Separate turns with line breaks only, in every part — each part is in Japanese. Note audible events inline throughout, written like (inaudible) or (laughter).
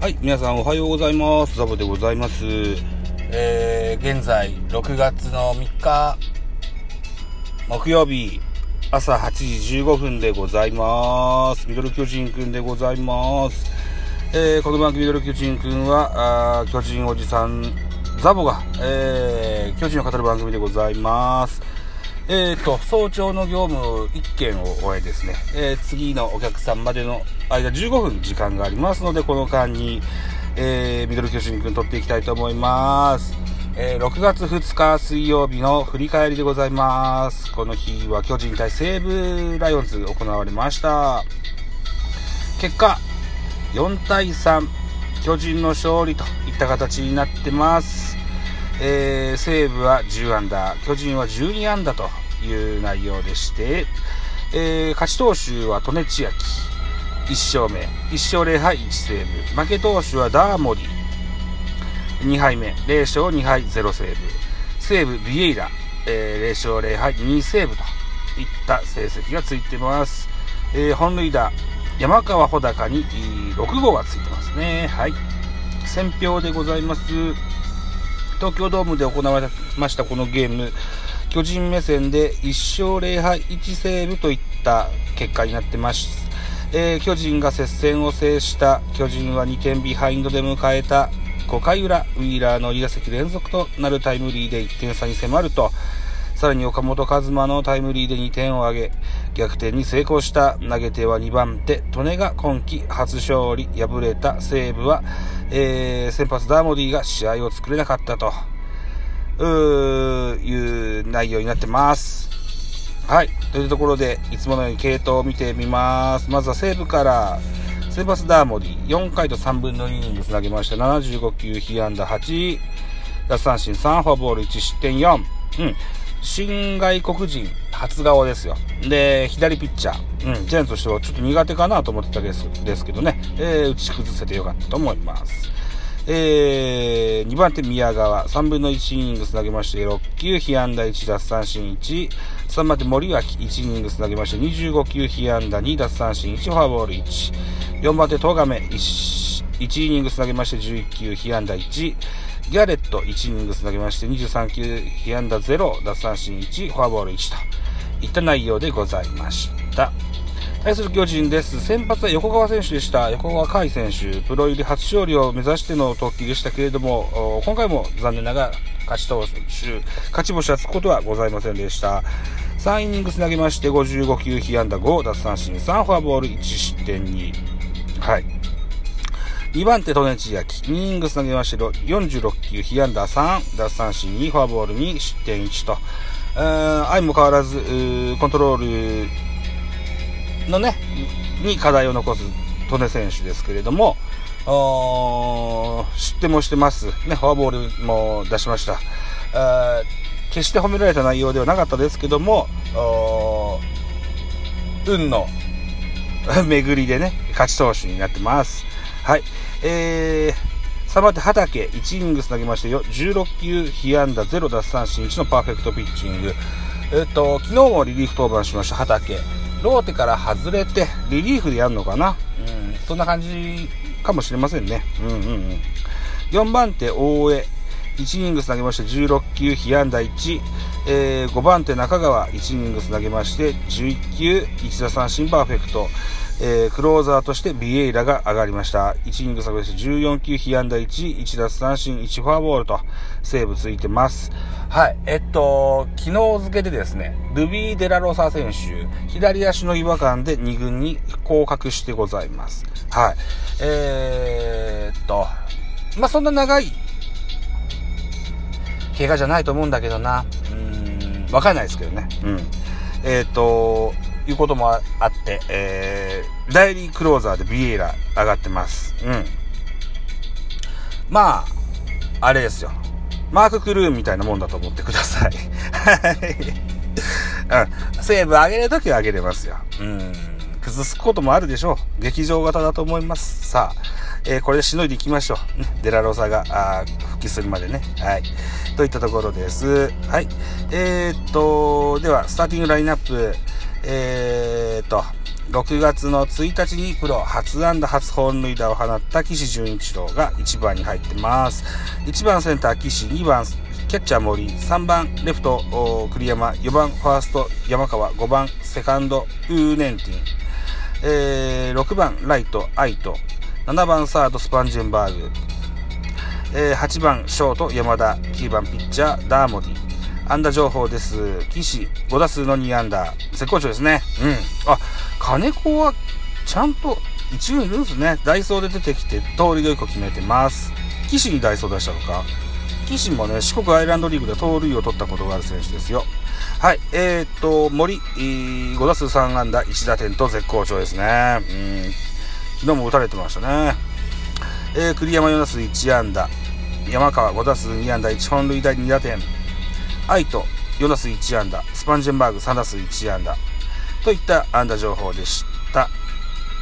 はい、皆さんおはようございます。ザボでございます。えー、現在、6月の3日、木曜日、朝8時15分でございます。ミドル巨人くんでございます。えー、この番組ミドル巨人くんは、あ巨人おじさん、ザボが、えー、巨人を語る番組でございます。えーと、早朝の業務1件を終えですね、えー次のお客さんまでの間15分時間がありますので、この間に、えーミドル巨人くん撮っていきたいと思います。えー6月2日水曜日の振り返りでございます。この日は巨人対西武ライオンズ行われました。結果、4対3、巨人の勝利といった形になってます。えー西武は10安打、巨人は12安打という内容でして、えー勝ち投手は利根千秋、1勝目、1勝0敗1セーブ、負け投手はダーモリ、2敗目、0勝2敗0セーブ、西武ビエイラ、えー0勝0敗2セーブといった成績がついてます。えー本塁打、山川穂高に6号がついてますね。はい。選票でございます。東京ドームで行われましたこのゲーム、巨人目線で1勝0敗1セーブといった結果になってます。えー巨人が接戦を制した巨人は2点ビハインドで迎えた5回裏、ウィーラーの2打席連続となるタイムリーで1点差に迫ると、さらに岡本和真のタイムリーで2点を挙げ、逆転に成功した投げ手は2番手、利根が今季初勝利、敗れた西武は、えー先発ダーモディが試合を作れなかったと、ういう内容になってます。はい。というところで、いつものように系統を見てみます。まずは西武から、先発ダーモディ、4回と3分の2イニングつなげました。75球、被安打8、奪三振3、フォアボール1、失点4。うん。新外国人、初顔ですよ。で、左ピッチャー。うん。ジャイアンとしてはちょっと苦手かなと思ってたですですけどね。えー、打ち崩せてよかったと思います。えー、2番手宮川、3分の1イニングつなげまして、6球、被安打1、奪三振1、3番手森脇、1イニングつなげまして、25球、被安打2、奪三振1、フォアボール1、4番手、戸亀、1, 1イニングつなげまして、11球、被安打1、ギャレット、1イニングつなげまして、23球、被安打0、奪三振1、フォアボール1と。いった内容でございました。対する巨人です。先発は横川選手でした。横川海選手、プロ入り初勝利を目指しての投球でしたけれども、今回も残念ながら勝ち投手、勝ち星はつくことはございませんでした。3イニングつなげまして、55球、被安打5、奪三振3、フォアボール1失点2。はい。2番手、利根千秋。2イニングつなげまして、46球、被安打3、奪三振2、フォアボール2、失点1と。うん相も変わらず、うコントロールのね、に課題を残す利根選手ですけれども、おー失点もしてます。ね、フォアボールも出しました。決して褒められた内容ではなかったですけども、運の (laughs) 巡りでね、勝ち投手になってます。はい。えー、3番手、畑、1イニングつなげましてよ、16球、被安打0奪三振1のパーフェクトピッチング。えっ、と、昨日もリリーフ登板しました、畑。ローテから外れて、リリーフでやるのかな？うん、そんな感じかもしれませんね。うんうんうん。4番手、大江。1イニングつなげまして、16球、被安打1。えー、5番手、中川。1イニングつなげまして、11球、1打三振パーフェクト。えー、クローザーとしてビエイラが上がりました。1イニング差別14球、被安打1、1奪三振、1フォアボールと、セーブついてます。はい。えっと、昨日付けでですね、ルビー・デラロサ選手、左足の違和感で2軍に降格してございます。はい。えー、っと、まあ、そんな長い、怪我じゃないと思うんだけどな。うん、わかんないですけどね。うん。えー、っと、いうこともあって、えー、代理クローザーでビエイラ上がってます。うん。まあ、あれですよ。マーク・クルーみたいなもんだと思ってください。(laughs) はい。うん。セーブ上げるときは上げれますよ。うん。崩すこともあるでしょう。劇場型だと思います。さあ、えーこれでしのいでいきましょう。ね、デラロサがあ復帰するまでね。はい。といったところです。はい。えー、っと、では、スターティングラインナップ。えー、と、6月の1日にプロ初安打初本塁打を放った岸潤一郎が1番に入ってます。1番センター岸、2番キャッチャー森、3番レフト栗山、4番ファースト山川、5番セカンドウーネンティン、えー、6番ライトアイト、7番サードスパンジェンバーグ、えー、8番ショート山田、9番ピッチャーダーモディ、安打情報です。岸、5打数の2安打。絶好調ですね。うん。あ、金子は、ちゃんと、一軍いるんですね。ダイソーで出てきて、盗塁を1個決めてます。岸にダイソー出したのか。岸もね、四国アイランドリーグで盗塁を取ったことがある選手ですよ。はい、えー、っと、森、5打数3安打、1打点と絶好調ですね。うん。昨日も打たれてましたね。えー、栗山4打数1安打。山川5打数2安打、1本塁打2打点。愛と4打数1安打、スパンジェンバーグ3打数1安打、といった安打情報でした。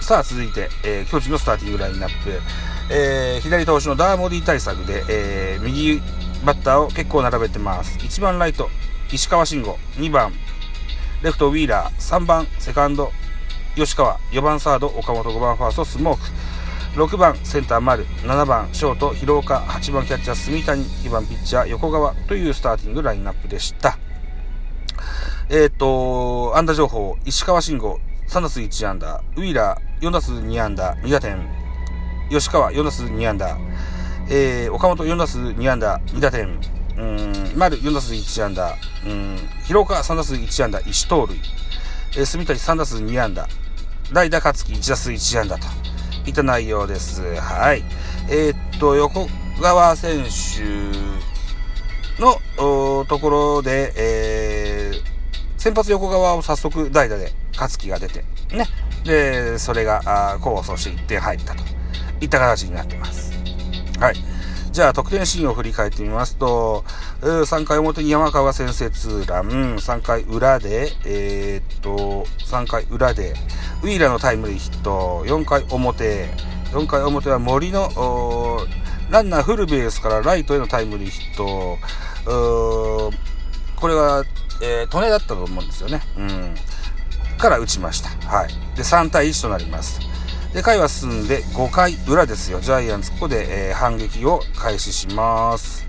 さあ、続いて、えー、巨人のスターティングラインナップ。えー、左投手のダーモディ対策で、えー、右バッターを結構並べてます。1番ライト、石川慎吾。2番、レフトウィーラー。3番、セカンド、吉川。4番サード、岡本。5番ファースト、スモーク。6番センター丸。7番ショート。広岡。8番キャッチャー住谷。2番ピッチャー横川。というスターティングラインナップでした。えっ、ー、と安打情報。石川慎吾。3打数1安打。ウィーラー。4打数2安打。2打点。吉川。4打数2安打。えー、岡本。4打数2安打。2打点。うん丸。4打数1安打。うん広岡。3打数1安打。1盗塁、えー、住谷。3打数2安打。代打勝木。1打数1安打と。いた内容です。はい。えー、っと、横川選手のところで、えー、先発横川を早速代打で勝木が出て、ね。で、それが、あ功をして1点入ったといった形になってます。はい。じゃあ、得点シーンを振り返ってみますと、3回表に山川先制ツーラン、3回裏で、えー、っと、3回裏で、ウィーラーのタイムリーヒット、4回表、4回表は森の、ランナーフルベースからライトへのタイムリーヒット、これは、えー、利根だったと思うんですよね。うん。から打ちました。はい。で、3対1となります。で、回は進んで5回裏ですよ。ジャイアンツ、ここで、えー、反撃を開始します。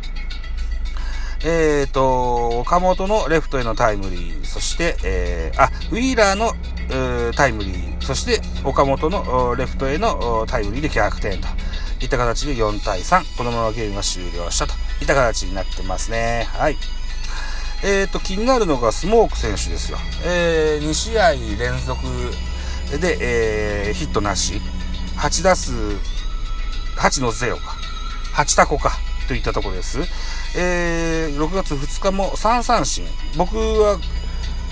えっ、ー、と、岡本のレフトへのタイムリー、そして、えー、あ、ウィーラーの、タイムリー、そして岡本のレフトへのタイムリーで逆転といった形で4対3、このままゲームが終了したといった形になってますね。はい。えっ、ー、と、気になるのがスモーク選手ですよ。えー、2試合連続で、えー、ヒットなし。8打数、8の0か。8タコか。といったところです。えー、6月2日も3三振。僕は、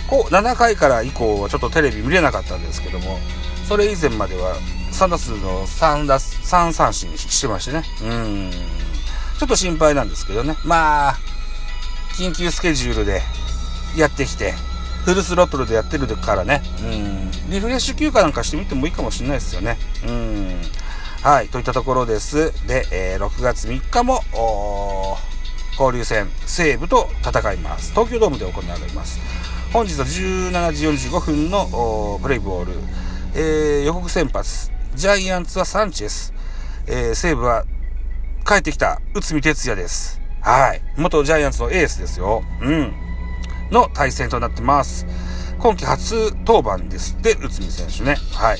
こう、7回から以降はちょっとテレビ見れなかったんですけども、それ以前までは3打数の3打、3三振してましてね。うん。ちょっと心配なんですけどね。まあ、緊急スケジュールでやってきて、フルスロットルでやってるからね。うん。リフレッシュ休暇なんかしてみてもいいかもしれないですよね。うん。はい。といったところです。で、えー、6月3日も、交流戦、西武と戦います。東京ドームで行われます。本日は17時45分のプレイブボール、えー、予告先発、ジャイアンツはサンチェス、えー、西武は帰ってきた内海哲也です。はい。元ジャイアンツのエースですよ。うん。の対戦となってます。今季初登板ですって、内海選手ね。はい。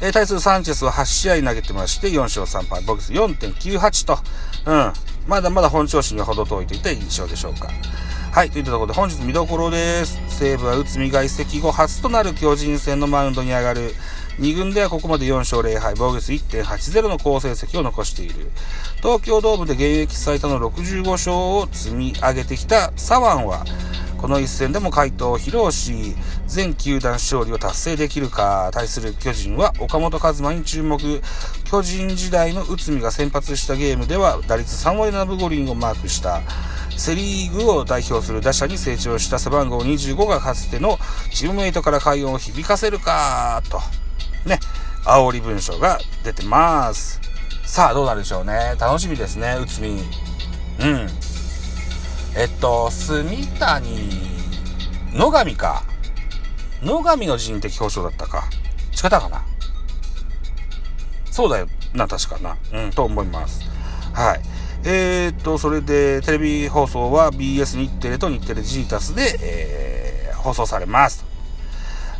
えー、対するサンチェスは8試合投げてまして、4勝3敗、ボックス4.98と、うん。まだまだ本調子に程遠いといった印象でしょうか。はい、といったところで本日見どころです。西武は内海が移籍後初となる巨人戦のマウンドに上がる。2軍ではここまで4勝0敗、防御率1.80の好成績を残している。東京ドームで現役最多の65勝を積み上げてきた左腕は、この一戦でも回答を披露し、全球団勝利を達成できるか、対する巨人は岡本和真に注目。巨人時代の内海が先発したゲームでは打率3割7分5厘をマークした。セリーグを代表する打者に成長した背番号25がかつてのチームメイトから快音を響かせるか、と。ね、煽り文章が出てます。さあ、どうなるでしょうね。楽しみですね、内海。うん。えっと、住谷、野上か。野上の人的保障だったか。違ったかなそうだよな、確かな。うん、と思います。はい。えー、っと、それで、テレビ放送は BS 日テレと日テレジータスで、えー、放送されます。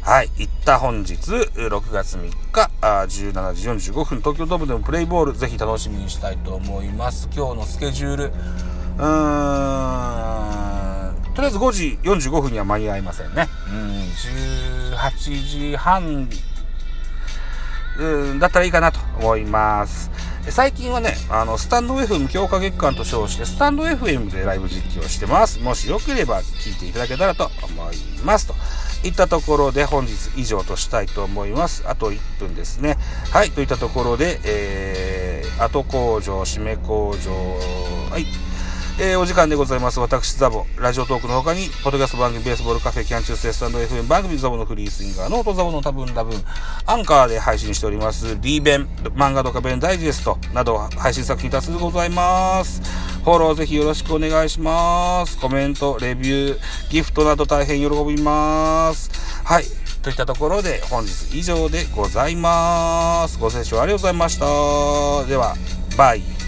はい。行った本日、6月3日、あ17時45分、東京ドームでもプレイボール、ぜひ楽しみにしたいと思います。今日のスケジュール、うーん、とりあえず5時45分には間に合いませんね。うん、18時半、うん、だったらいいかなと思います。最近はね、あの、スタンド FM 強化月間と称して、スタンド FM でライブ実況してます。もしよければ聞いていただけたらと思います。といったところで本日以上としたいと思います。あと1分ですね。はい、といったところで、えー、後工場、締め工場、はい。えー、お時間でございます。私、ザボ、ラジオトークの他に、ポッドキャスト番組、ベースボールカフェ、キャンチューステスタンド FM 番組、ザボのフリースインガー、ノートザボの多分多分、アンカーで配信しております、D 弁、漫画とか弁ダイジェストなど、配信作品多数ございます。フォローぜひよろしくお願いします。コメント、レビュー、ギフトなど大変喜びます。はい。といったところで、本日以上でございます。ご清聴ありがとうございました。では、バイ。